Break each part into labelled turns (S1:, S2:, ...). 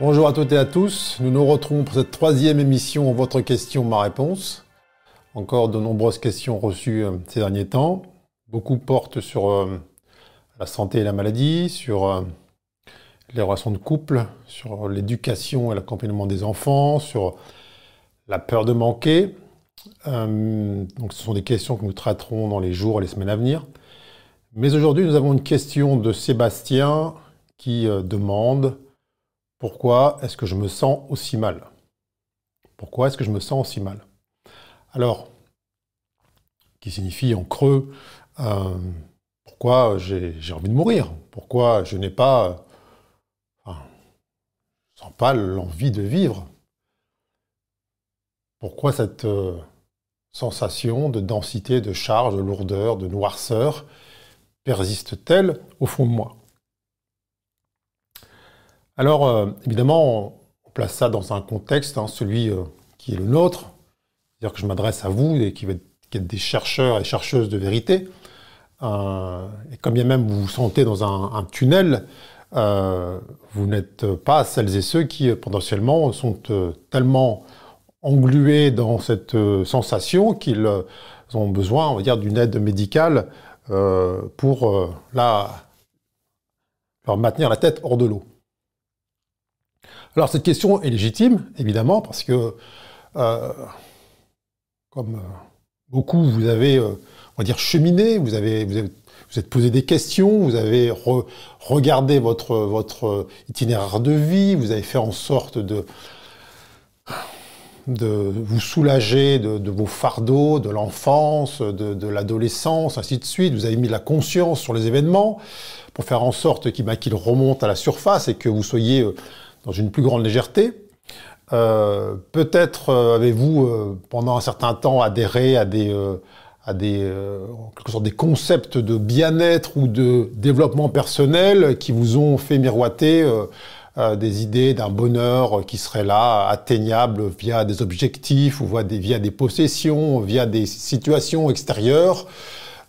S1: Bonjour à toutes et à tous. Nous nous retrouvons pour cette troisième émission Votre question, ma réponse. Encore de nombreuses questions reçues euh, ces derniers temps. Beaucoup portent sur euh, la santé et la maladie, sur euh, les relations de couple, sur l'éducation et l'accompagnement des enfants, sur la peur de manquer. donc ce sont des questions que nous traiterons dans les jours et les semaines à venir. Mais aujourd'hui, nous avons une question de Sébastien qui demande pourquoi est-ce que je me sens aussi mal? Pourquoi est-ce que je me sens aussi mal? Alors, qui signifie en creux, euh, pourquoi j'ai envie de mourir? Pourquoi je n'ai pas, enfin, sens pas l'envie de vivre? Pourquoi cette euh, sensation de densité, de charge, de lourdeur, de noirceur persiste-t-elle au fond de moi? Alors, euh, évidemment, on place ça dans un contexte, hein, celui euh, qui est le nôtre, c'est-à-dire que je m'adresse à vous, et qui, êtes des chercheurs et chercheuses de vérité. Euh, et comme bien même vous vous sentez dans un, tunnel, vous n'êtes pas celles et ceux qui potentiellement sont tellement englués dans cette sensation qu'ils ont besoin, on va dire, d'une aide médicale pour leur maintenir la tête hors de l'eau. Alors cette question est légitime, évidemment, parce que, euh, comme euh, beaucoup, vous avez, euh, on va dire, cheminé, vous avez, vous, êtes posé des questions, vous avez regardé votre, votre itinéraire de vie, vous avez fait en sorte de, de vous soulager de, vos fardeaux, de l'enfance, de, de l'adolescence, ainsi de suite. Vous avez mis la conscience sur les événements pour faire en sorte qu'ils remontent à la surface et que vous soyez dans une plus grande légèreté. Euh, peut-être euh, avez-vous euh, pendant un certain temps adhéré à des à des en quelque sorte des concepts de bien-être ou de développement personnel qui vous ont fait miroiter des idées d'un bonheur qui serait là, atteignable via des objectifs ou via des possessions, via des situations extérieures.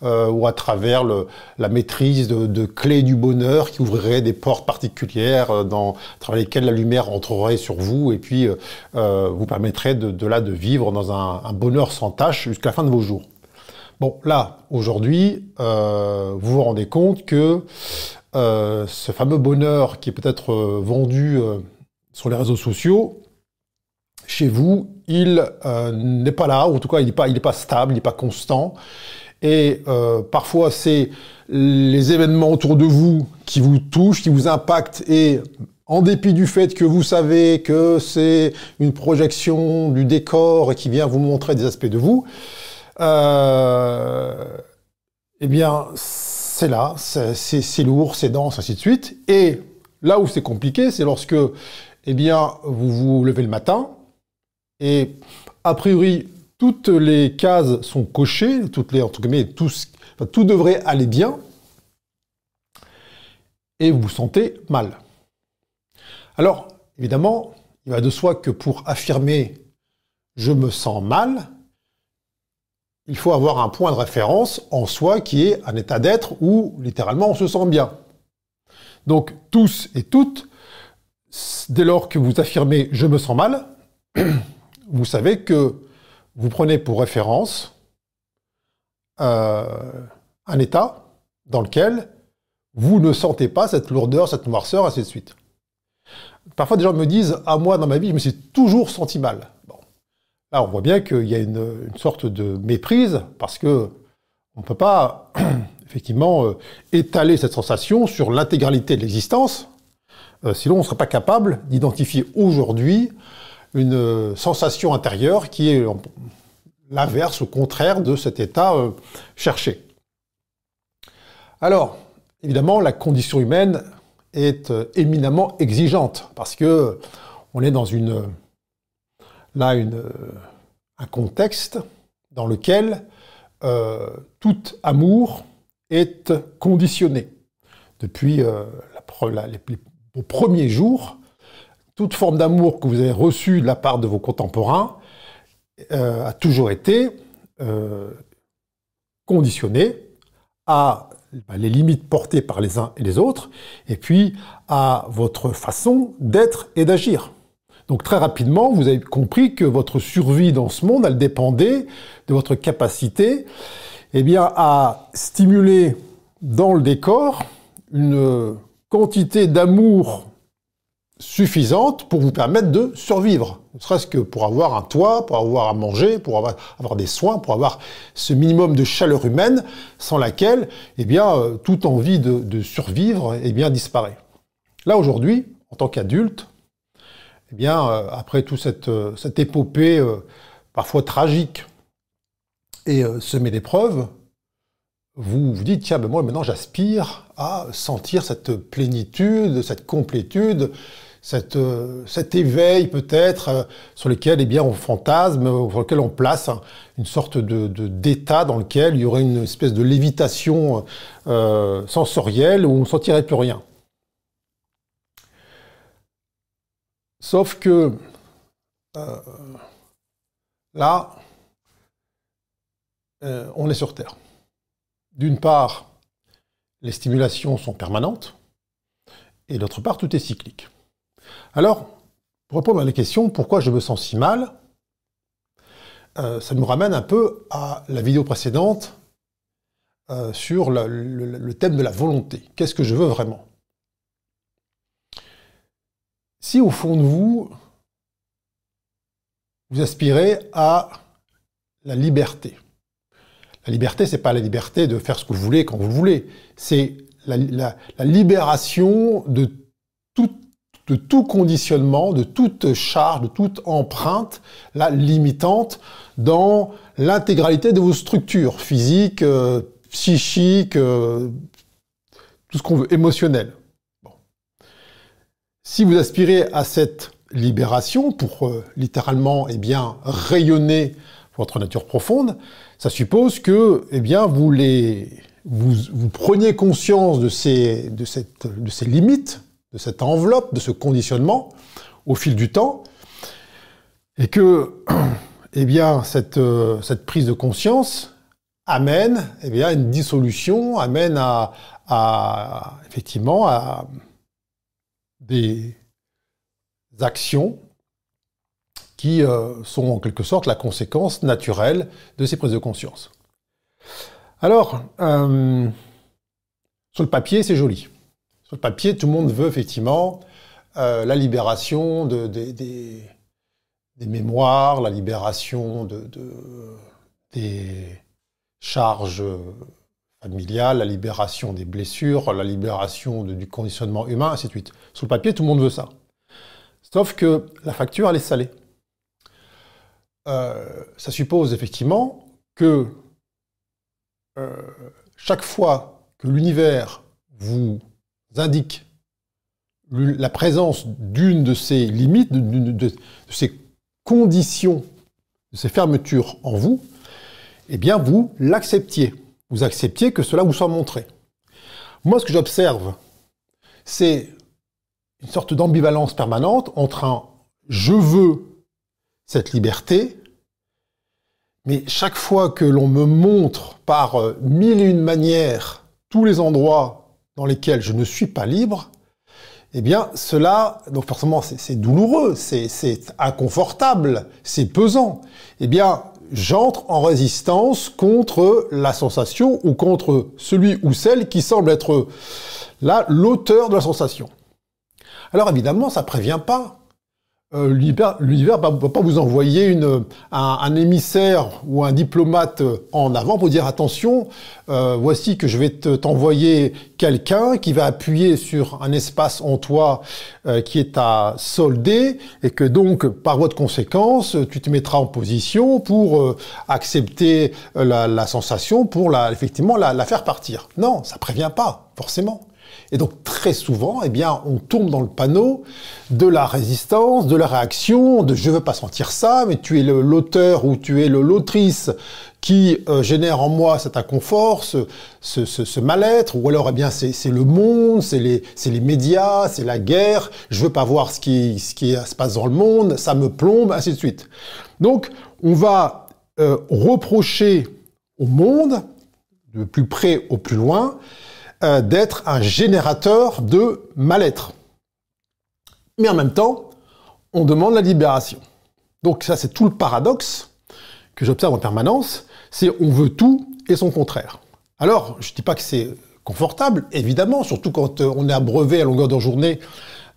S1: Euh, ou à travers la maîtrise de, clés du bonheur qui ouvriraient des portes particulières euh, dans, à travers lesquelles la lumière entrerait sur vous et puis euh, vous permettrait de, là de vivre dans un, bonheur sans tâche jusqu'à la fin de vos jours. Bon, là, aujourd'hui, vous vous rendez compte que ce fameux bonheur qui est peut-être vendu sur les réseaux sociaux, chez vous, il n'est pas là, ou en tout cas, il n'est pas, il pas stable, il n'est pas constant. Et euh, parfois, c'est les événements autour de vous qui vous touchent, qui vous impactent, et en dépit du fait que vous savez que c'est une projection du décor et qui vient vous montrer des aspects de vous, euh, eh bien, c'est là, c'est lourd, c'est dense, ainsi de suite. Et là où c'est compliqué, c'est lorsque, eh bien, vous vous levez le matin et a priori, toutes les cases sont cochées, toutes les, entre guillemets, tout, tout devrait aller bien, et vous vous sentez mal. Alors, évidemment, il va de soi que pour affirmer je me sens mal, il faut avoir un point de référence en soi qui est un état d'être où littéralement on se sent bien. Donc tous et toutes, dès lors que vous affirmez je me sens mal, vous savez que vous prenez pour référence euh, un état dans lequel vous ne sentez pas cette lourdeur, cette noirceur, ainsi de suite. Parfois, des gens me disent Ah, moi, dans ma vie, je me suis toujours senti mal. Bon. Là, on voit bien qu'il y a une, sorte de méprise parce que on ne peut pas, effectivement, euh, étaler cette sensation sur l'intégralité de l'existence. Euh, sinon, on ne serait pas capable d'identifier aujourd'hui une euh, sensation intérieure qui est l'inverse, au contraire de cet état euh, cherché. Alors, évidemment, la condition humaine est euh, éminemment exigeante parce que on est dans une là une, un contexte dans lequel tout amour est conditionné. Depuis les, premiers jours, toute forme d'amour que vous avez reçue de la part de vos contemporains euh, a toujours été euh, conditionnée à bah, les limites portées par les uns et les autres, et puis à votre façon d'être et d'agir. Donc très rapidement, vous avez compris que votre survie dans ce monde, elle dépendait de votre capacité eh bien, à stimuler dans le décor une quantité d'amour suffisante pour vous permettre de survivre. Ne serait-ce que pour avoir un toit, pour avoir à manger, pour avoir, avoir, des soins, pour avoir ce minimum de chaleur humaine sans laquelle, eh bien, euh, toute envie de, survivre, eh bien, disparaît. Là, aujourd'hui, en tant qu'adulte, eh bien, euh, après toute cette, euh, cette épopée parfois tragique et semée d'épreuves, vous vous dites, tiens, ben moi maintenant j'aspire à sentir cette plénitude, cette complétude, cette, euh, cet éveil peut-être euh, sur lequel eh bien, on fantasme, sur lequel on place une sorte de, d'état dans lequel il y aurait une espèce de lévitation euh, sensorielle où on ne sentirait plus rien. Sauf que là, on est sur Terre. D'une part, les stimulations sont permanentes, et d'autre part, tout est cyclique. Alors, pour répondre à la question pourquoi je me sens si mal, euh, ça nous ramène un peu à la vidéo précédente euh, sur le, thème de la volonté. Qu'est-ce que je veux vraiment? Si au fond de vous, vous aspirez à la liberté. La liberté, c'est pas la liberté de faire ce que vous voulez quand vous voulez. C'est la, libération de toute de tout conditionnement, de toute charge, de toute empreinte, la limitante dans l'intégralité de vos structures physiques, euh, psychiques, euh, tout ce qu'on veut, émotionnelles. Si vous aspirez à cette libération pour euh, littéralement eh bien, rayonner votre nature profonde, ça suppose que eh bien, vous, preniez conscience de ces limites de cette enveloppe, de ce conditionnement au fil du temps, et que eh bien, cette, euh, cette prise de conscience amène eh bien, une dissolution, amène à, effectivement à des actions qui euh, sont en quelque sorte la conséquence naturelle de ces prises de conscience. Alors, euh, sur le papier, c'est joli. Sur le papier, tout le monde veut effectivement euh, la libération de, des mémoires, la libération de, des charges familiales, la libération des blessures, la libération du conditionnement humain, ainsi de suite. Sur le papier, tout le monde veut ça. Sauf que la facture, elle est salée. Euh, ça suppose effectivement que euh, chaque fois que l'univers vous indique la présence d'une de ces limites, de, ces conditions, de ces fermetures en vous, eh bien vous l'acceptiez. Vous acceptiez que cela vous soit montré. Moi, ce que j'observe, c'est une sorte d'ambivalence permanente entre un je veux cette liberté, mais chaque fois que l'on me montre par mille et une manières tous les endroits dans lesquels je ne suis pas libre, eh bien, cela, donc forcément, c'est douloureux, c'est inconfortable, c'est pesant. Eh bien, j'entre en résistance contre la sensation ou contre celui ou celle qui semble être là l'auteur de la sensation. Alors évidemment, ça prévient pas. Euh, l'univers ne va pas vous envoyer un, émissaire ou un diplomate en avant pour dire attention, euh, voici que je vais t'envoyer quelqu'un qui va appuyer sur un espace en toi euh, qui est à solder et que donc par voie de conséquence, tu te mettras en position pour accepter la, la, sensation, pour la, effectivement la, la faire partir. Non, ça prévient pas forcément. Et donc très souvent, eh bien, on tombe dans le panneau de la résistance, de la réaction, de je veux pas sentir ça, mais tu es l'auteur ou tu es l'autrice qui euh, génère en moi cet inconfort, ce, mal-être, ou alors eh bien c'est le monde, c'est les, médias, c'est la guerre, je veux pas voir ce qui, ce qui se passe dans le monde, ça me plombe, ainsi de suite. Donc on va euh, reprocher au monde de plus près au plus loin, euh, d'être un générateur de mal-être. Mais en même temps, on demande la libération. Donc ça, c'est tout le paradoxe que j'observe en permanence, c'est on veut tout et son contraire. Alors, je ne dis pas que c'est confortable, évidemment, surtout quand euh, on est abreuvé à longueur de journée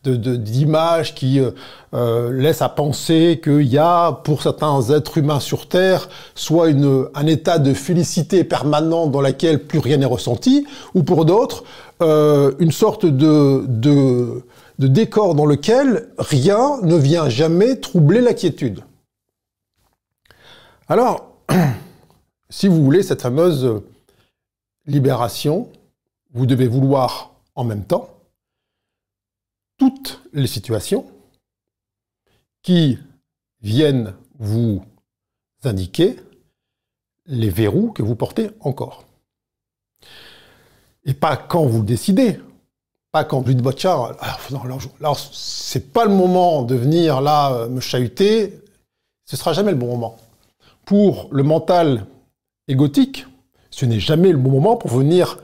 S1: d'images qui euh, euh, laissent à penser qu'il y a, pour certains êtres humains sur Terre, soit un état de félicité permanent dans lequel plus rien n'est ressenti, ou pour d'autres, euh, une sorte de décor dans lequel rien ne vient jamais troubler la quiétude. Alors, si vous voulez cette fameuse libération, vous devez vouloir en même temps toutes les situations qui viennent vous indiquer les verrous que vous portez encore. Et pas quand vous le décidez, pas quand vous dites, bah, tiens, alors, c'est pas le moment de venir là euh, me chahuter, ce sera jamais le bon moment. Pour le mental égotique, ce n'est jamais le bon moment pour venir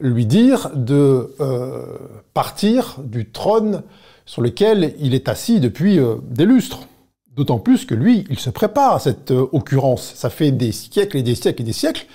S1: lui dire de euh, partir du trône sur lequel il est assis depuis euh, des lustres. D'autant plus que lui, il se prépare à cette euh, occurrence. Ça fait des siècles et des siècles et des siècles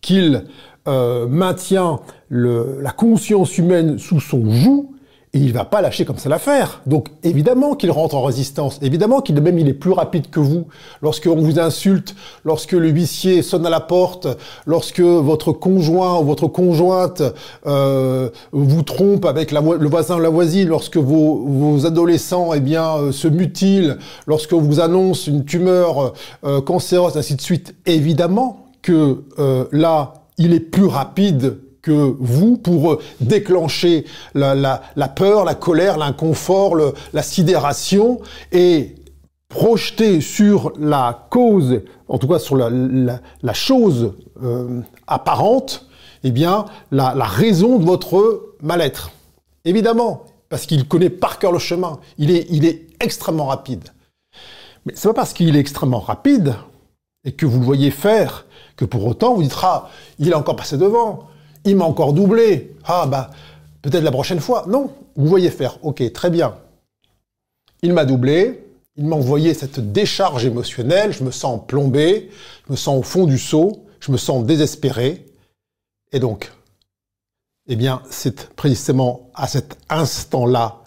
S1: qu'il maintient la conscience humaine sous son joug et il va pas lâcher comme ça l'affaire. Donc évidemment qu'il rentre en résistance, évidemment qu'il même il est plus rapide que vous. Lorsque on vous insulte, lorsque le huissier sonne à la porte, lorsque votre conjoint ou votre conjointe euh, vous trompe avec le voisin ou la voisine, lorsque vos, adolescents eh bien euh, se mutilent, lorsque vous annonce une tumeur euh, cancéreuse, ainsi de suite, évidemment que euh, là il est plus rapide que vous pour déclencher la, peur, la colère, l'inconfort, la sidération et projeter sur la cause, en tout cas sur la, chose euh, apparente, eh bien, la, raison de votre mal-être. Évidemment, parce qu'il connaît par cœur le chemin. Il est, extrêmement rapide. Mais c'est pas parce qu'il est extrêmement rapide et que vous le voyez faire que pour autant vous dites ah il est encore passé devant il m'a encore doublé. Ah bah, peut-être la prochaine fois. Non, vous voyez faire. Ok, très bien. Il m'a doublé, il m'a envoyé cette décharge émotionnelle, je me sens plombé, je me sens au fond du seau, je me sens désespéré. Et donc, eh bien, c'est précisément à cet instant-là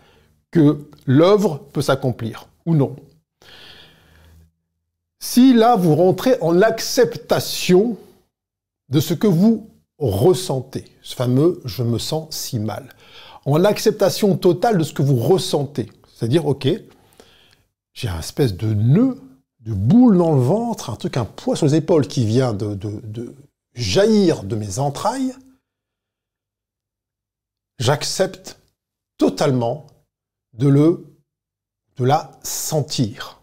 S1: que l'œuvre peut s'accomplir, ou non. Si là, vous rentrez en acceptation de ce que vous ressentez, ce fameux je me sens si mal, en l'acceptation totale de ce que vous ressentez. C'est-à-dire, ok, j'ai un espèce de nœud, de boule dans le ventre, un truc, un poids sur les épaules qui vient de, de jaillir de mes entrailles. J'accepte totalement de le, de la sentir.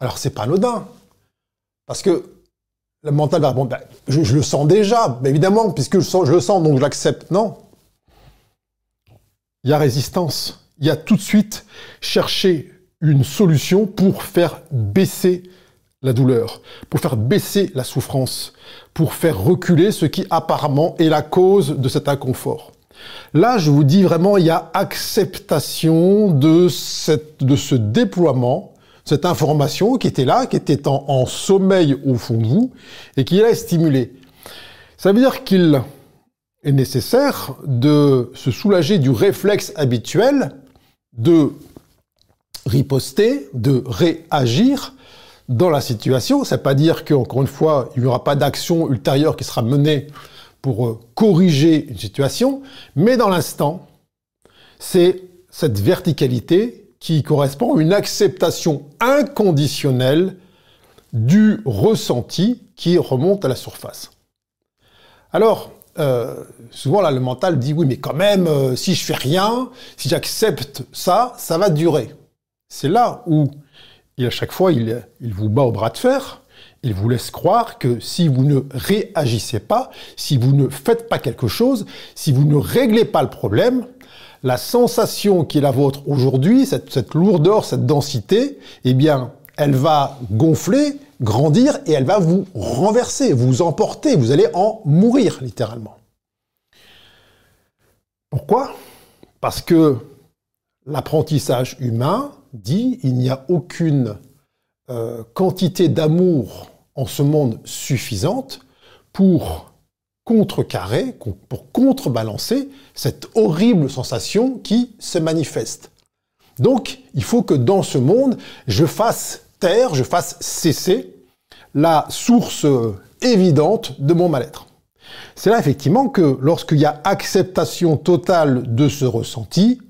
S1: Alors c'est pas anodin, parce que le mental va bon, ben, je, le sens déjà, évidemment, puisque je, je le sens, donc je l'accepte. Non? Il y a résistance. Il y a tout de suite chercher une solution pour faire baisser la douleur, pour faire baisser la souffrance, pour faire reculer ce qui apparemment est la cause de cet inconfort. Là, je vous dis vraiment, il y a acceptation de, cette, de ce déploiement cette information qui était là, qui était en, sommeil au fond de vous, et qui est stimulée. Ça veut dire qu'il est nécessaire de se soulager du réflexe habituel de riposter, de réagir dans la situation. Ça ne veut pas dire qu'encore une fois, il n'y aura pas d'action ultérieure qui sera menée pour euh, corriger une situation, mais dans l'instant, c'est cette verticalité qui correspond à une acceptation inconditionnelle du ressenti qui remonte à la surface. Alors, euh, souvent là, le mental dit oui, mais quand même, euh, si je fais rien, si j'accepte ça, ça va durer. C'est là où, à chaque fois, il, il vous bat au bras de fer. Il vous laisse croire que si vous ne réagissez pas, si vous ne faites pas quelque chose, si vous ne réglez pas le problème, la sensation qui est la vôtre aujourd'hui, cette, lourdeur, cette densité, eh bien, elle va gonfler, grandir et elle va vous renverser, vous emporter, vous allez en mourir littéralement. Pourquoi? Parce que l'apprentissage humain dit il n'y a aucune euh, quantité d'amour en ce monde suffisante pour contrecarrer, pour contrebalancer cette horrible sensation qui se manifeste. Donc, il faut que dans ce monde, je fasse taire, je fasse cesser la source évidente de mon mal-être. C'est là effectivement que lorsqu'il y a acceptation totale de ce ressenti,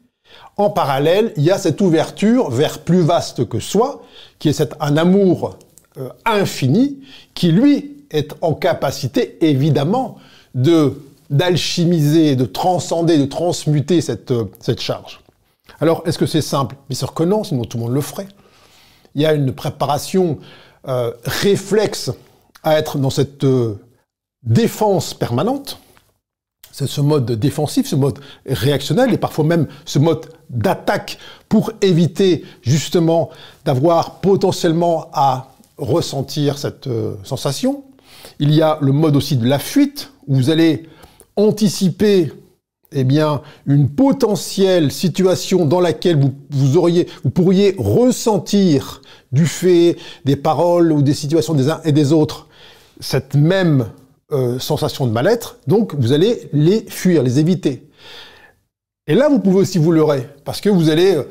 S1: en parallèle, il y a cette ouverture vers plus vaste que soi, qui est un amour euh, infini, qui lui est en capacité évidemment de d'alchimiser, de transcender, de transmuter cette, euh, cette charge. Alors, est-ce que c'est simple? Bien sûr que non, sinon tout le monde le ferait. Il y a une préparation euh, réflexe à être dans cette défense permanente. C'est ce mode défensif, ce mode réactionnel et parfois même ce mode d'attaque pour éviter justement d'avoir potentiellement à ressentir cette euh, sensation. Il y a le mode aussi de la fuite où vous allez anticiper eh bien, une potentielle situation dans laquelle vous, pourriez ressentir du fait des paroles ou des situations des uns et des autres cette même euh, sensation de mal-être, donc vous allez les fuir, les éviter. Et là, vous pouvez aussi vous leurrer, parce que vous allez euh,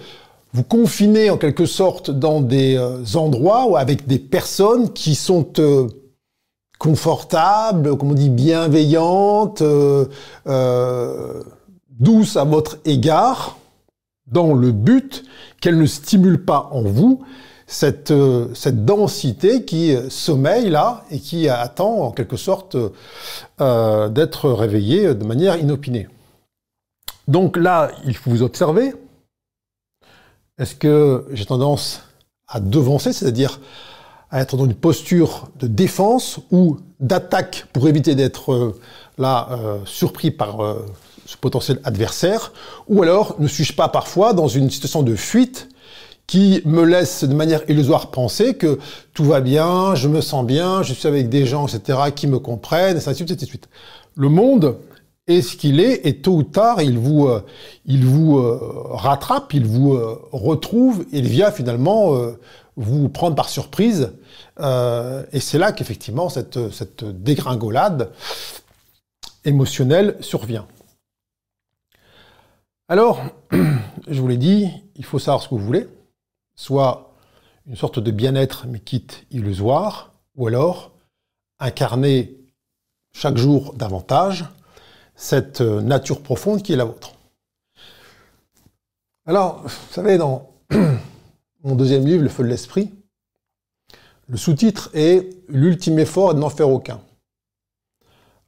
S1: vous confiner en quelque sorte dans des euh, endroits ou avec des personnes qui sont confortables, comme on dit, bienveillantes, douces à votre égard, dans le but qu'elles ne stimulent pas en vous cette, euh, cette densité qui sommeille là et qui attend en quelque sorte euh, d'être réveillée de manière inopinée. Donc là, il faut vous observer. Est-ce que j'ai tendance à devancer, c'est-à-dire à être dans une posture de défense ou d'attaque pour éviter d'être euh, là surpris par ce potentiel adversaire, ou alors ne suis-je pas parfois dans une situation de fuite qui me laisse de manière illusoire penser que tout va bien, je me sens bien, je suis avec des gens, etc., qui me comprennent, et ainsi de suite, et de suite. Le monde est ce qu'il est, et tôt ou tard, il vous, euh, il vous euh, rattrape, il vous euh, retrouve, il vient finalement vous prendre par surprise. et c'est là qu'effectivement, cette, cette dégringolade émotionnelle survient. Alors, je vous l'ai dit, il faut savoir ce que vous voulez soit une sorte de bien-être mais quitte illusoire, ou alors incarner chaque jour davantage cette euh, nature profonde qui est la vôtre. Alors, vous savez, dans mon deuxième livre, Le feu de l'esprit, le sous-titre est L'ultime effort est de n'en faire aucun.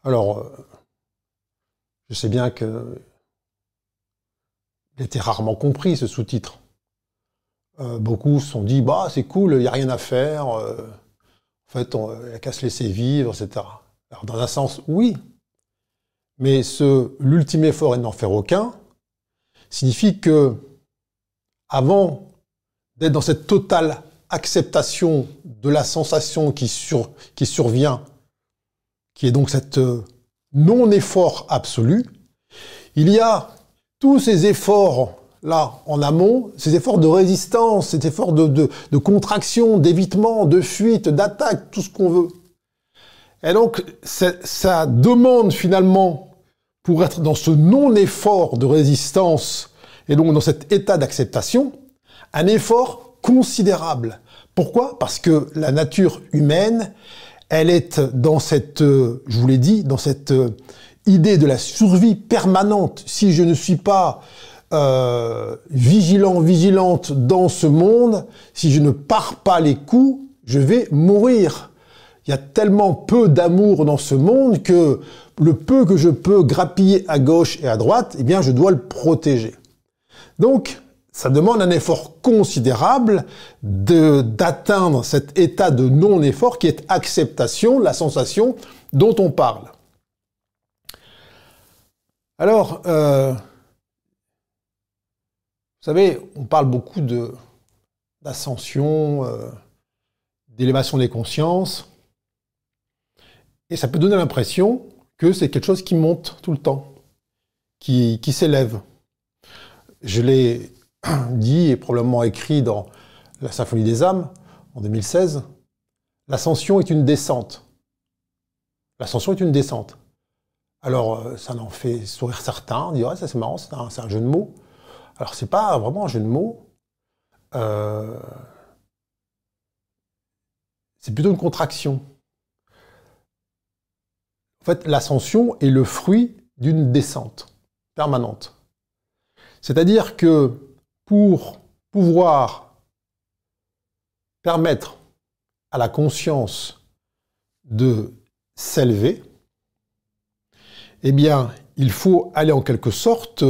S1: Alors, euh, je sais bien que il était rarement compris ce sous-titre. Euh, beaucoup se sont dit, bah c'est cool, il n'y a rien à faire, en fait, on n'a qu'à se laisser vivre, etc. Alors dans un sens, oui, mais ce l'ultime effort et n'en faire aucun signifie que avant d'être dans cette totale acceptation de la sensation qui, sur, qui survient, qui est donc cette euh, non-effort absolu, il y a tous ces efforts là, en amont, ces efforts de résistance, ces efforts de, contraction, d'évitement, de fuite, d'attaque, tout ce qu'on veut. Et donc, ça demande finalement, pour être dans ce non-effort de résistance, et donc dans cet état d'acceptation, un effort considérable. Pourquoi? Parce que la nature humaine, elle est dans cette, euh, je vous l'ai dit, dans cette euh, idée de la survie permanente. Si je ne suis pas euh, vigilant, vigilante dans ce monde, si je ne pars pas les coups, je vais mourir. Il y a tellement peu d'amour dans ce monde que le peu que je peux grappiller à gauche et à droite, eh bien, je dois le protéger. Donc, ça demande un effort considérable d'atteindre cet état de non-effort qui est acceptation, la sensation dont on parle. Alors, euh, vous savez, on parle beaucoup d'ascension, euh, d'élévation des consciences. Et ça peut donner l'impression que c'est quelque chose qui monte tout le temps, qui, qui s'élève. Je l'ai dit et probablement écrit dans la Symphonie des âmes en 2016, l'ascension est une descente. L'ascension est une descente. Alors, euh, ça en fait sourire certains, on dit ça c'est marrant, c'est un, jeu de mots. Alors, c'est pas vraiment un jeu de mots. Euh, c'est plutôt une contraction. En fait, l'ascension est le fruit d'une descente permanente. C'est-à-dire que pour pouvoir permettre à la conscience de s'élever, eh bien, il faut aller en quelque sorte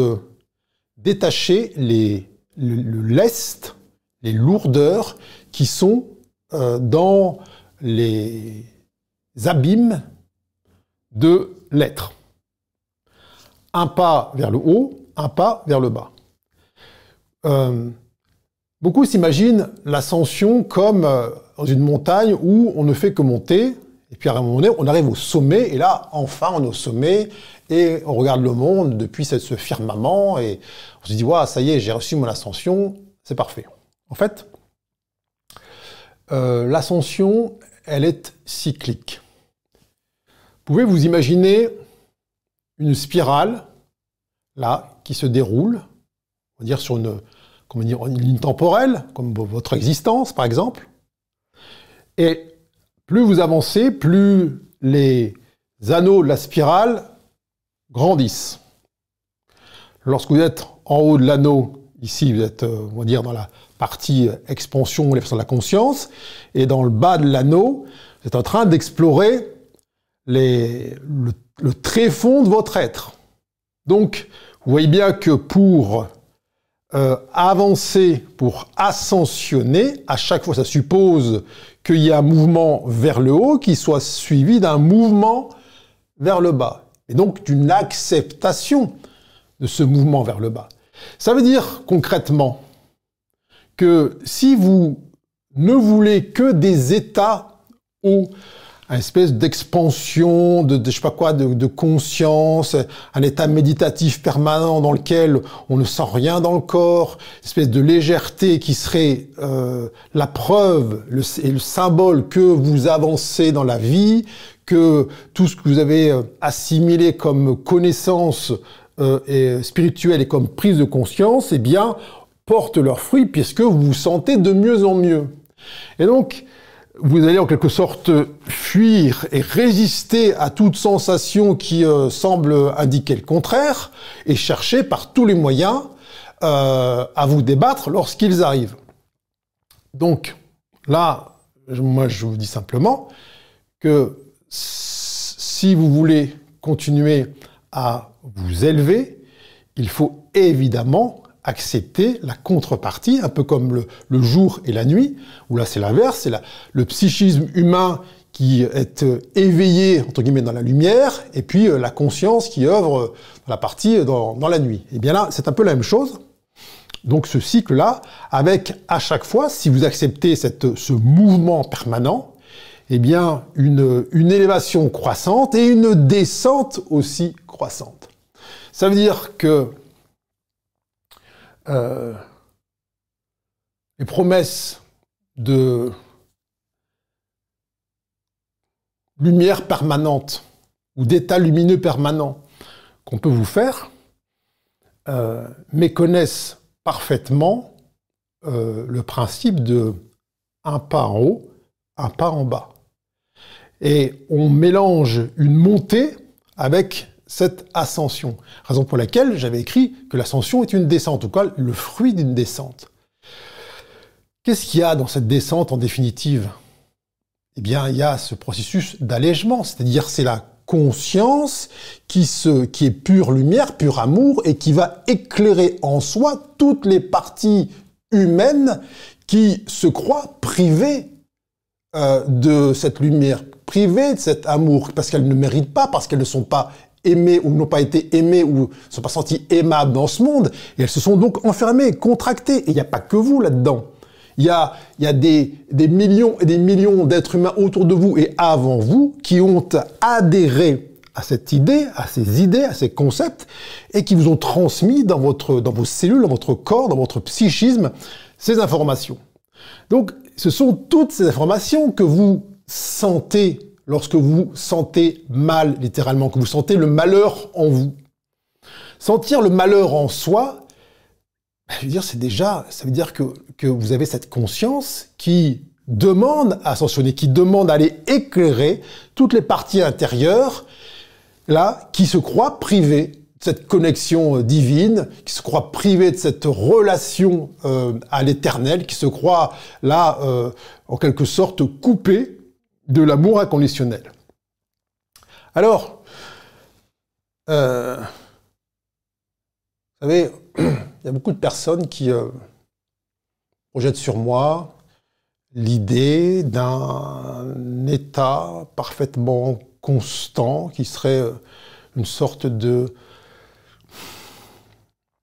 S1: détacher les, le, lest, les lourdeurs qui sont euh, dans les abîmes de l'être. Un pas vers le haut, un pas vers le bas. Euh, beaucoup s'imaginent l'ascension comme euh, dans une montagne où on ne fait que monter, et puis à un moment donné, on arrive au sommet, et là, enfin, on est au sommet, et on regarde le monde depuis ce firmament, et on se dit, ça y est, j'ai reçu mon ascension, c'est parfait. En fait, euh, l'ascension, elle est cyclique. Pouvez vous imaginer une spirale, là, qui se déroule, on dire sur une, ligne temporelle, comme votre existence par exemple. Et plus vous avancez, plus les anneaux de la spirale grandissent. Lorsque vous êtes en haut de l'anneau, ici vous êtes, euh, on va dire, dans la partie expansion, de la conscience, et dans le bas de l'anneau, vous êtes en train d'explorer le, le tréfonds de votre être. Donc, vous voyez bien que pour euh, avancer, pour ascensionner, à chaque fois, ça suppose qu'il y a un mouvement vers le haut qui soit suivi d'un mouvement vers le bas. Et donc d'une acceptation de ce mouvement vers le bas. Ça veut dire concrètement que si vous ne voulez que des états hauts, une espèce d'expansion, de, je sais pas quoi, de, conscience, un état méditatif permanent dans lequel on ne sent rien dans le corps, une espèce de légèreté qui serait euh, la preuve le, et le symbole que vous avancez dans la vie, que tout ce que vous avez euh, assimilé comme connaissance euh, et spirituelle et comme prise de conscience, eh bien, porte leurs fruits puisque vous vous sentez de mieux en mieux. Et donc, vous allez en quelque sorte fuir et résister à toute sensation qui euh, semble indiquer le contraire et chercher par tous les moyens euh, à vous débattre lorsqu'ils arrivent. Donc là, moi je vous dis simplement que si vous voulez continuer à vous élever, il faut évidemment accepter la contrepartie, un peu comme le, jour et la nuit, où là c'est l'inverse, c'est le psychisme humain qui est euh, éveillé, entre guillemets, dans la lumière, et puis euh, la conscience qui œuvre dans la partie euh, dans, la nuit. Et bien là, c'est un peu la même chose. Donc ce cycle-là, avec à chaque fois, si vous acceptez cette, ce mouvement permanent, eh bien une, une élévation croissante et une descente aussi croissante. Ça veut dire que euh, les promesses de lumière permanente ou d'état lumineux permanent qu'on peut vous faire euh, méconnaissent parfaitement euh, le principe de un pas en haut, un pas en bas. Et on mélange une montée avec cette ascension. Raison pour laquelle j'avais écrit que l'ascension est une descente, ou quoi le fruit d'une descente. Qu'est-ce qu'il y a dans cette descente en définitive? Eh bien, il y a ce processus d'allègement, c'est-à-dire c'est la conscience qui, se, qui est pure lumière, pur amour, et qui va éclairer en soi toutes les parties humaines qui se croient privées euh, de cette lumière, privées de cet amour, parce qu'elles ne méritent pas, parce qu'elles ne sont pas aimées ou n'ont pas été aimées ou ne sont pas senties aimables dans ce monde, et elles se sont donc enfermées, contractées. Et il n'y a pas que vous là-dedans. Il y a, y a des, des millions et des millions d'êtres humains autour de vous et avant vous qui ont adhéré à cette idée, à ces idées, à ces concepts, et qui vous ont transmis dans, votre, dans vos cellules, dans votre corps, dans votre psychisme, ces informations. Donc, ce sont toutes ces informations que vous sentez lorsque vous sentez mal, littéralement, que vous sentez le malheur en vous. Sentir le malheur en soi, je veux dire, c'est déjà, ça veut dire que, que vous avez cette conscience qui demande à ascensionner, qui demande à aller éclairer toutes les parties intérieures là, qui se croient privés de cette connexion euh, divine, qui se croient privés de cette relation euh, à l'éternel, qui se croient là, euh, en quelque sorte, coupés de l'amour inconditionnel. Alors, vous savez, il y a beaucoup de personnes qui projettent sur moi l'idée d'un état parfaitement constant, qui serait euh, une sorte de...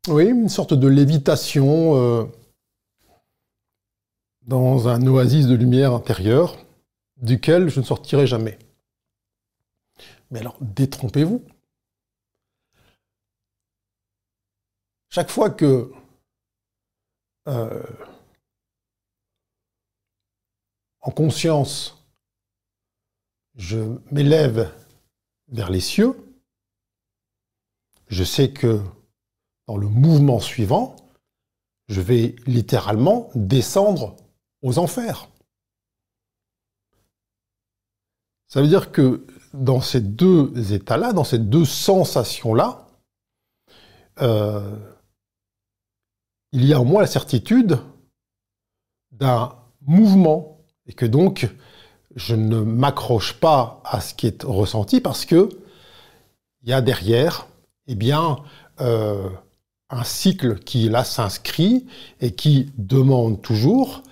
S1: Oui, une sorte de lévitation euh, dans un oasis de lumière intérieure, duquel je ne sortirai jamais. Mais alors, détrompez-vous. Chaque fois que euh, en conscience, je m'élève vers les cieux, je sais que dans le mouvement suivant, je vais littéralement descendre aux enfers. Ça veut dire que dans ces deux états-là, dans ces deux sensations-là, euh, il y a en moi la certitude d'un mouvement et que donc je ne m'accroche pas à ce qui est ressenti parce que il y a derrière, eh bien, euh, un cycle qui là s'inscrit et qui demande toujours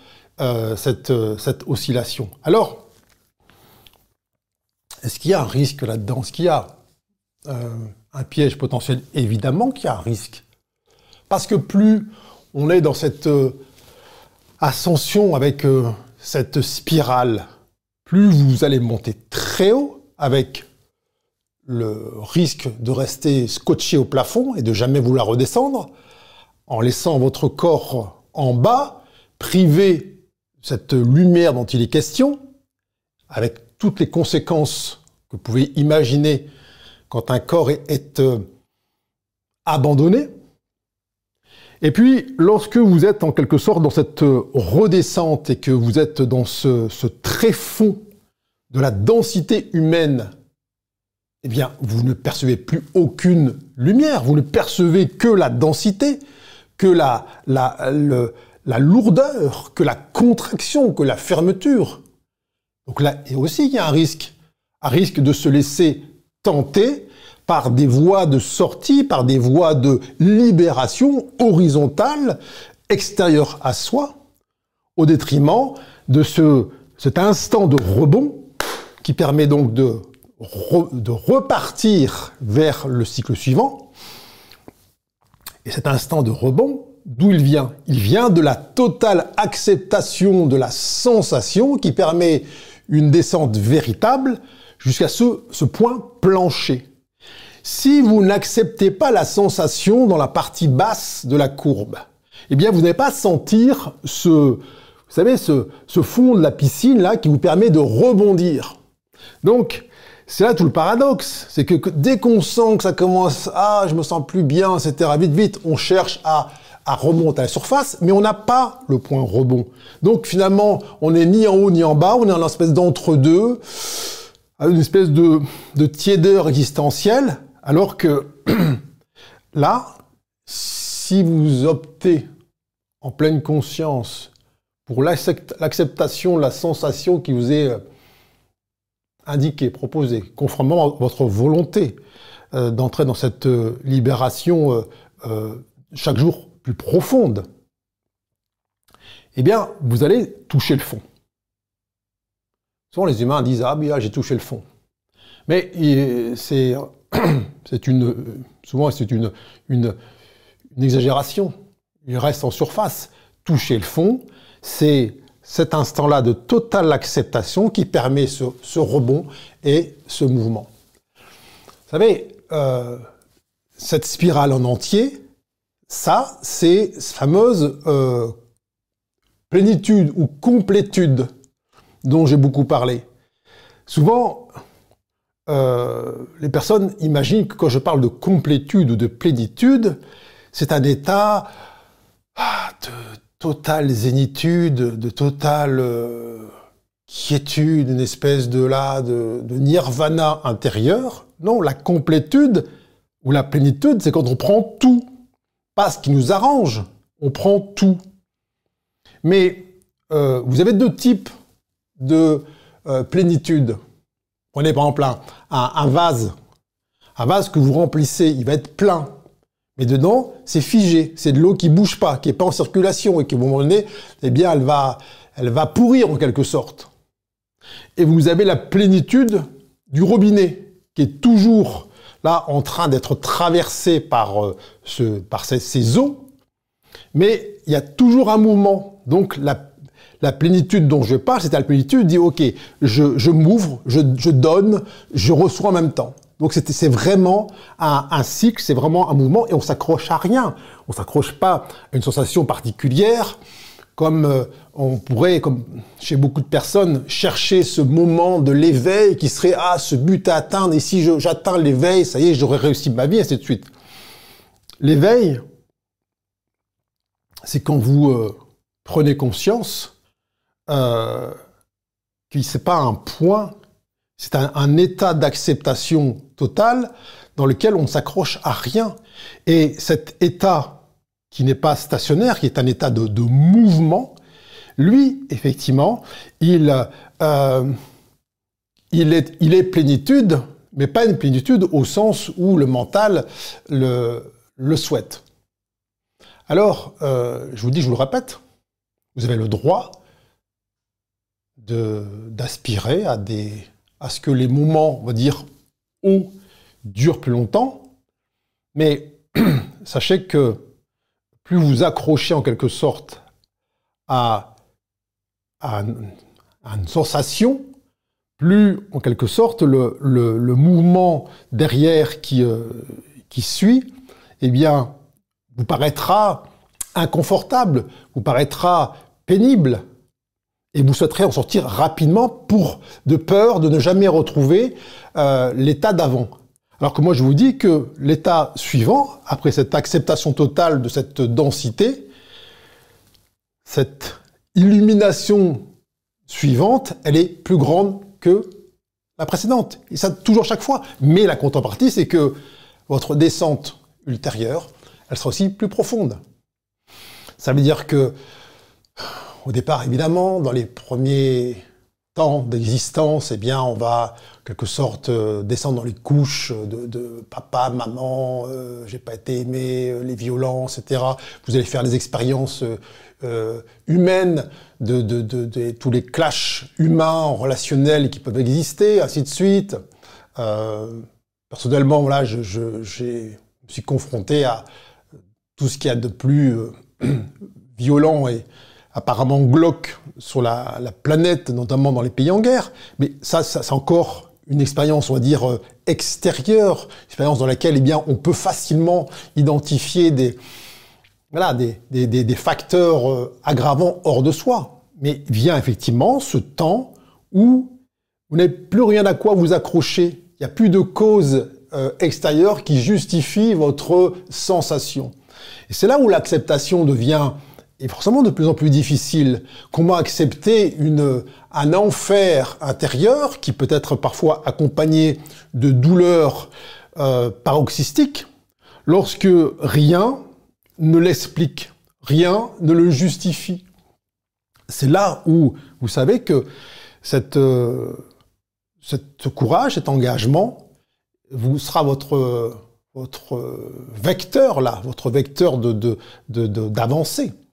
S1: euh, cette, cette, oscillation. Alors, est-ce qu'il y a un risque là-dedans? Est-ce qu'il y a euh, un piège potentiel? Évidemment qu'il y a un risque. Parce que plus on est dans cette ascension avec cette spirale plus vous allez monter très haut avec le risque de rester scotché au plafond et de jamais vouloir redescendre, en laissant votre corps en bas, privé de cette lumière dont il est question, avec toutes les conséquences que vous pouvez imaginer quand un corps est, euh, abandonné. Et puis, lorsque vous êtes en quelque sorte dans cette redescente et que vous êtes dans ce, ce tréfonds de la densité humaine, eh bien, vous ne percevez plus aucune lumière, vous ne percevez que la densité, que la lourdeur, que la contraction, que la fermeture. Donc là, aussi, il y a un risque, un risque de se laisser tenter par des voies de sortie, par des voies de libération horizontale, extérieure à soi, au détriment de ce, cet instant de rebond qui permet donc de, de repartir vers le cycle suivant. Et cet instant de rebond, d'où il vient? Il vient de la totale acceptation de la sensation qui permet une descente véritable jusqu'à ce, point plancher. Si vous n'acceptez pas la sensation dans la partie basse de la courbe, eh bien vous n'allez pas sentir ce, vous savez, ce, ce fond de la piscine là qui vous permet de rebondir. Donc, c'est là tout le paradoxe. C'est que dès qu'on sent que ça commence, ah, je me sens plus bien, etc., vite, vite, on cherche à, à remonter à la surface, mais on n'a pas le point rebond. Donc, finalement, on n'est ni en haut ni en bas, on est en espèce d'entre-deux, une espèce de, de tiédeur existentielle, alors que là, si vous optez en pleine conscience pour l'acceptation, la sensation qui vous est euh, indiquée, proposée, conformément à votre volonté euh, d'entrer dans cette euh, libération chaque jour profonde, eh bien, vous allez toucher le fond. Souvent, les humains disent Ah, bien, j'ai touché le fond. Mais c'est une, souvent c'est une, une, exagération. Il reste en surface. toucher le fond, c'est cet instant-là de totale acceptation qui permet ce, rebond et ce mouvement. Vous savez, euh, cette spirale en entier, ça, c'est cette fameuse euh, plénitude ou complétude dont j'ai beaucoup parlé. Souvent, euh, les personnes imaginent que quand je parle de complétude ou de plénitude, c'est un état ah, de totale zénitude, de totale euh, quiétude, une espèce de là, de, nirvana intérieur. Non, la complétude ou la plénitude, c'est quand on prend tout. Pas ce qui nous arrange, on prend tout. Mais euh, vous avez deux types de euh, plénitude. Prenez par exemple un vase. Un vase que vous remplissez, il va être plein. Mais dedans, c'est figé, c'est de l'eau qui bouge pas, qui est pas en circulation et qui, au moment donné, eh bien, elle va, elle va pourrir en quelque sorte. Et vous avez la plénitude du robinet, qui est toujours là en train d'être traversé par, euh, ce, par ces, eaux, mais il y a toujours un mouvement. Donc la, la plénitude dont je parle, c'est la plénitude dit, OK, je, je m'ouvre, je, je donne, je reçois en même temps. Donc c'est vraiment un, cycle, c'est vraiment un mouvement et on s'accroche à rien. On s'accroche pas à une sensation particulière comme euh, on pourrait, comme chez beaucoup de personnes, chercher ce moment de l'éveil qui serait ah ce but à atteindre et si j'atteins l'éveil, ça y est, j'aurais réussi ma vie, et ainsi de suite. L'éveil, c'est quand vous euh, prenez conscience euh, que c'est pas un point c'est un, état d'acceptation totale dans lequel on ne s'accroche à rien. Et cet état qui n'est pas stationnaire, qui est un état de, mouvement, lui, effectivement, il, euh, il, est, il est plénitude, mais pas une plénitude au sens où le mental le, souhaite. Alors, euh, je vous dis, je vous le répète, vous avez le droit d'aspirer à à ce que les moments, on va dire, hauts durent plus longtemps. Mais sachez que plus vous accrochez en quelque sorte à, une sensation, plus en quelque sorte le, mouvement derrière qui, euh, qui suit, eh bien, vous paraîtra inconfortable, vous paraîtra pénible, et vous souhaiterez en sortir rapidement pour de peur de ne jamais retrouver euh, l'état d'avant. Alors que moi je vous dis que l'état suivant, après cette acceptation totale de cette densité, cette illumination suivante, elle est plus grande que la précédente. Et ça toujours chaque fois. Mais la contrepartie, c'est que votre descente ultérieure, elle sera aussi plus profonde. Ça veut dire que au départ, évidemment, dans les premiers d'existence, eh bien, on va, quelque sorte, euh, descendre dans les couches de, papa, maman, euh, j'ai pas été aimé, euh, les violences, etc. Vous allez faire les expériences humaines de, tous les clashs humains, relationnels qui peuvent exister, ainsi de suite. personnellement, voilà, je, je, me suis confronté à tout ce qu'il y a de plus violent et apparemment glauque sur la, planète, notamment dans les pays en guerre. Mais ça, c'est encore une expérience, on va dire, euh, extérieure, une expérience dans laquelle, eh bien, on peut facilement identifier des, voilà, des, des, facteurs euh, aggravants hors de soi. Mais vient effectivement ce temps où vous n'avez plus rien à quoi vous accrocher. Il n'y a plus de cause euh, extérieure qui justifie votre sensation. Et c'est là où l'acceptation devient est forcément de plus en plus difficile. Comment accepter une, un enfer intérieur qui peut être parfois accompagné de douleurs euh, paroxystiques lorsque rien ne l'explique, rien ne le justifie. C'est là où vous savez que cette, euh, ce courage, cet engagement, vous sera votre, votre vecteur là, votre vecteur de, d'avancée. De, de,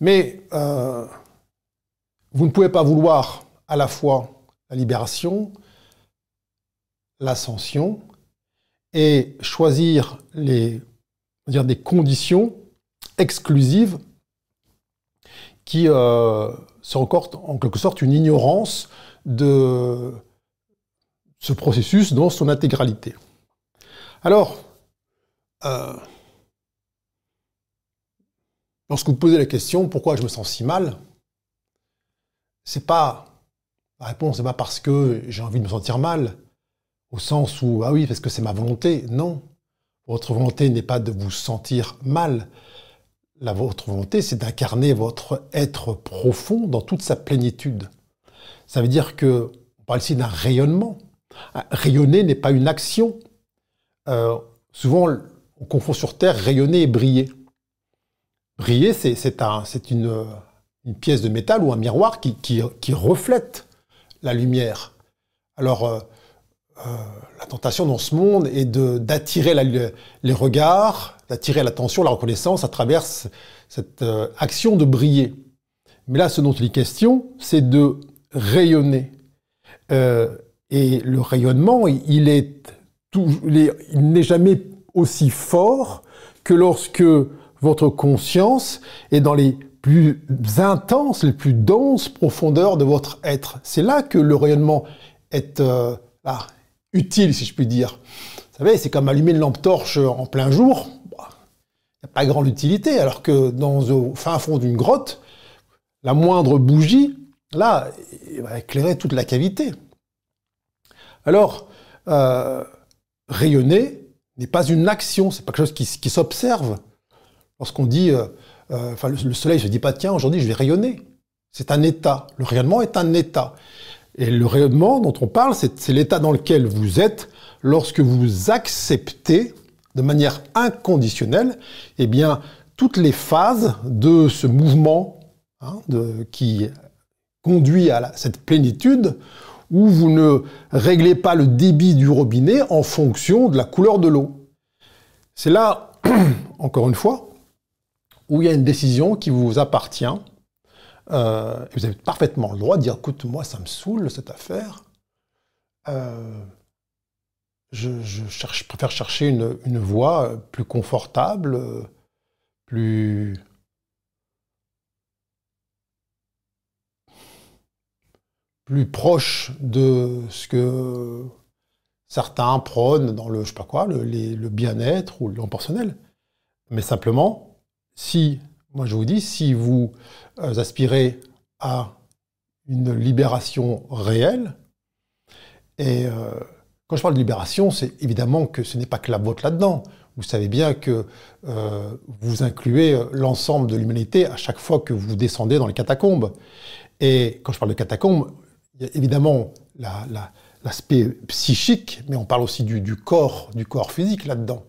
S1: mais euh, vous ne pouvez pas vouloir à la fois la libération, l'ascension, et choisir les, dire, des conditions exclusives qui euh, encore en quelque sorte une ignorance de ce processus dans son intégralité. Alors, euh, lorsque vous posez la question pourquoi je me sens si mal, c'est pas la réponse n'est pas parce que j'ai envie de me sentir mal, au sens où ah oui parce que c'est ma volonté. Non, votre volonté n'est pas de vous sentir mal. La votre volonté, c'est d'incarner votre être profond dans toute sa plénitude. Ça veut dire que on parle ici d'un rayonnement. Rayonner n'est pas une action. Euh, souvent, on confond sur Terre rayonner et briller. Briller, c'est un, une, pièce de métal ou un miroir qui, reflète la lumière. Alors, euh, euh, la tentation dans ce monde est d'attirer les regards, d'attirer l'attention, la reconnaissance à travers cette euh, action de briller. Mais là, ce dont il est question, c'est de rayonner. et le rayonnement, il n'est jamais aussi fort que lorsque votre conscience est dans les plus intenses, les plus denses profondeurs de votre être. C'est là que le rayonnement est euh, utile, si je puis dire. Vous savez, c'est comme allumer une lampe torche en plein jour. Il n'y a pas grande utilité, alors que dans le fin fond d'une grotte, la moindre bougie, là, va éclairer toute la cavité. Alors, euh, rayonner n'est pas une action, c'est pas quelque chose qui s'observe. Lorsqu'on dit euh, euh, enfin, le, soleil se dit pas, tiens, aujourd'hui, je vais rayonner. C'est un état. Le rayonnement est un état. Et le rayonnement dont on parle, c'est l'état dans lequel vous êtes lorsque vous acceptez de manière inconditionnelle, eh bien, toutes les phases de ce mouvement hein, qui conduit à cette plénitude où vous ne réglez pas le débit du robinet en fonction de la couleur de l'eau. C'est là, encore une fois, où il y a une décision qui vous appartient, euh, vous avez parfaitement le droit de dire, écoute, moi, ça me saoule, cette affaire. Euh, je, préfère chercher une, voie plus confortable, plus... plus proche de ce que certains prônent dans le, le, le bien-être ou le personnel. Mais simplement, si, moi je vous dis, si vous euh, aspirez à une libération réelle, et euh, quand je parle de libération, c'est évidemment que ce n'est pas que la vôtre là-dedans. Vous savez bien que euh, vous incluez l'ensemble de l'humanité à chaque fois que vous descendez dans les catacombes. Et quand je parle de catacombes, il y a évidemment l'aspect psychique, mais on parle aussi du, corps, du corps physique là-dedans.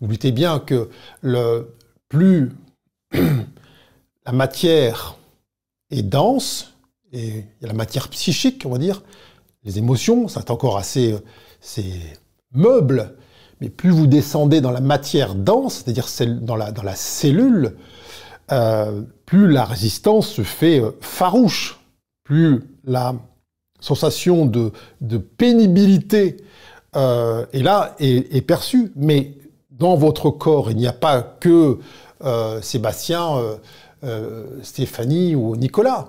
S1: Vous doutez bien que le plus la matière est dense, et il y a la matière psychique, on va dire, les émotions, c'est encore assez, meuble, mais plus vous descendez dans la matière dense, c'est-à-dire dans la, cellule, euh, plus la résistance se fait euh, farouche, plus la sensation de, pénibilité euh, est là, est, est perçue. Mais dans votre corps, il n'y a pas que Sébastien, euh, euh, Stéphanie ou Nicolas.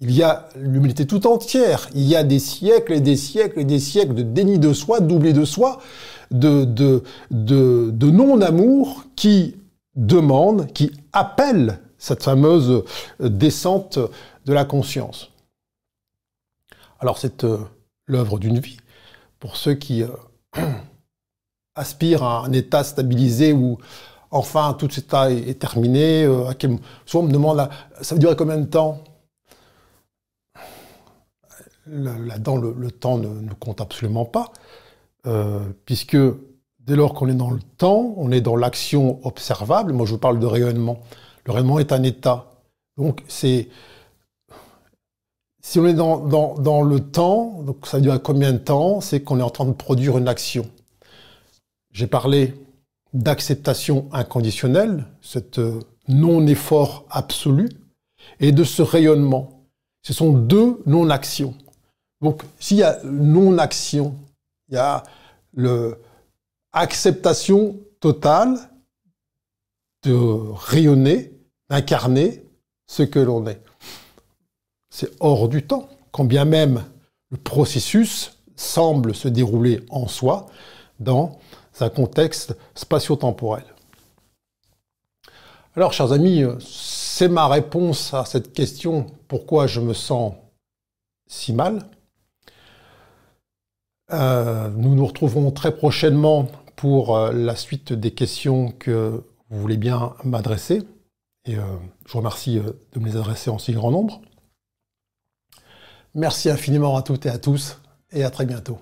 S1: Il y a l'humanité tout entière. Il y a des siècles et des siècles et des siècles de déni de soi, doublé de soi, de, de, non-amour qui demande, qui appelle cette fameuse descente de la conscience. Alors c'est l'œuvre d'une vie. Pour ceux qui aspirent à un état stabilisé où enfin tout cet est, terminé euh, Souvent on me demande, ça va durer combien de temps? Là-dedans, le, temps ne, compte absolument pas, euh, puisque dès lors qu'on est dans le temps, on est dans l'action observable. Moi, je vous parle de rayonnement. Le rayonnement est un état. Donc, c'est si on est dans, dans, le temps, donc ça dure combien de temps? C'est qu'on est en train de produire une action. J'ai parlé d'acceptation inconditionnelle, cet euh, non-effort absolu, et de ce rayonnement. Ce sont deux non-actions. Donc, s'il y a non-action, il y a l'acceptation totale de rayonner, d'incarner ce que l'on est. C'est hors du temps, quand bien même le processus semble se dérouler en soi dans un contexte spatio-temporel. Alors, chers amis, c'est ma réponse à cette question pourquoi je me sens si mal. Euh, nous nous retrouvons très prochainement pour euh, la suite des questions que vous voulez bien m'adresser. Et euh, je vous remercie de me les adresser en si grand nombre. Merci infiniment à toutes et à tous et à très bientôt.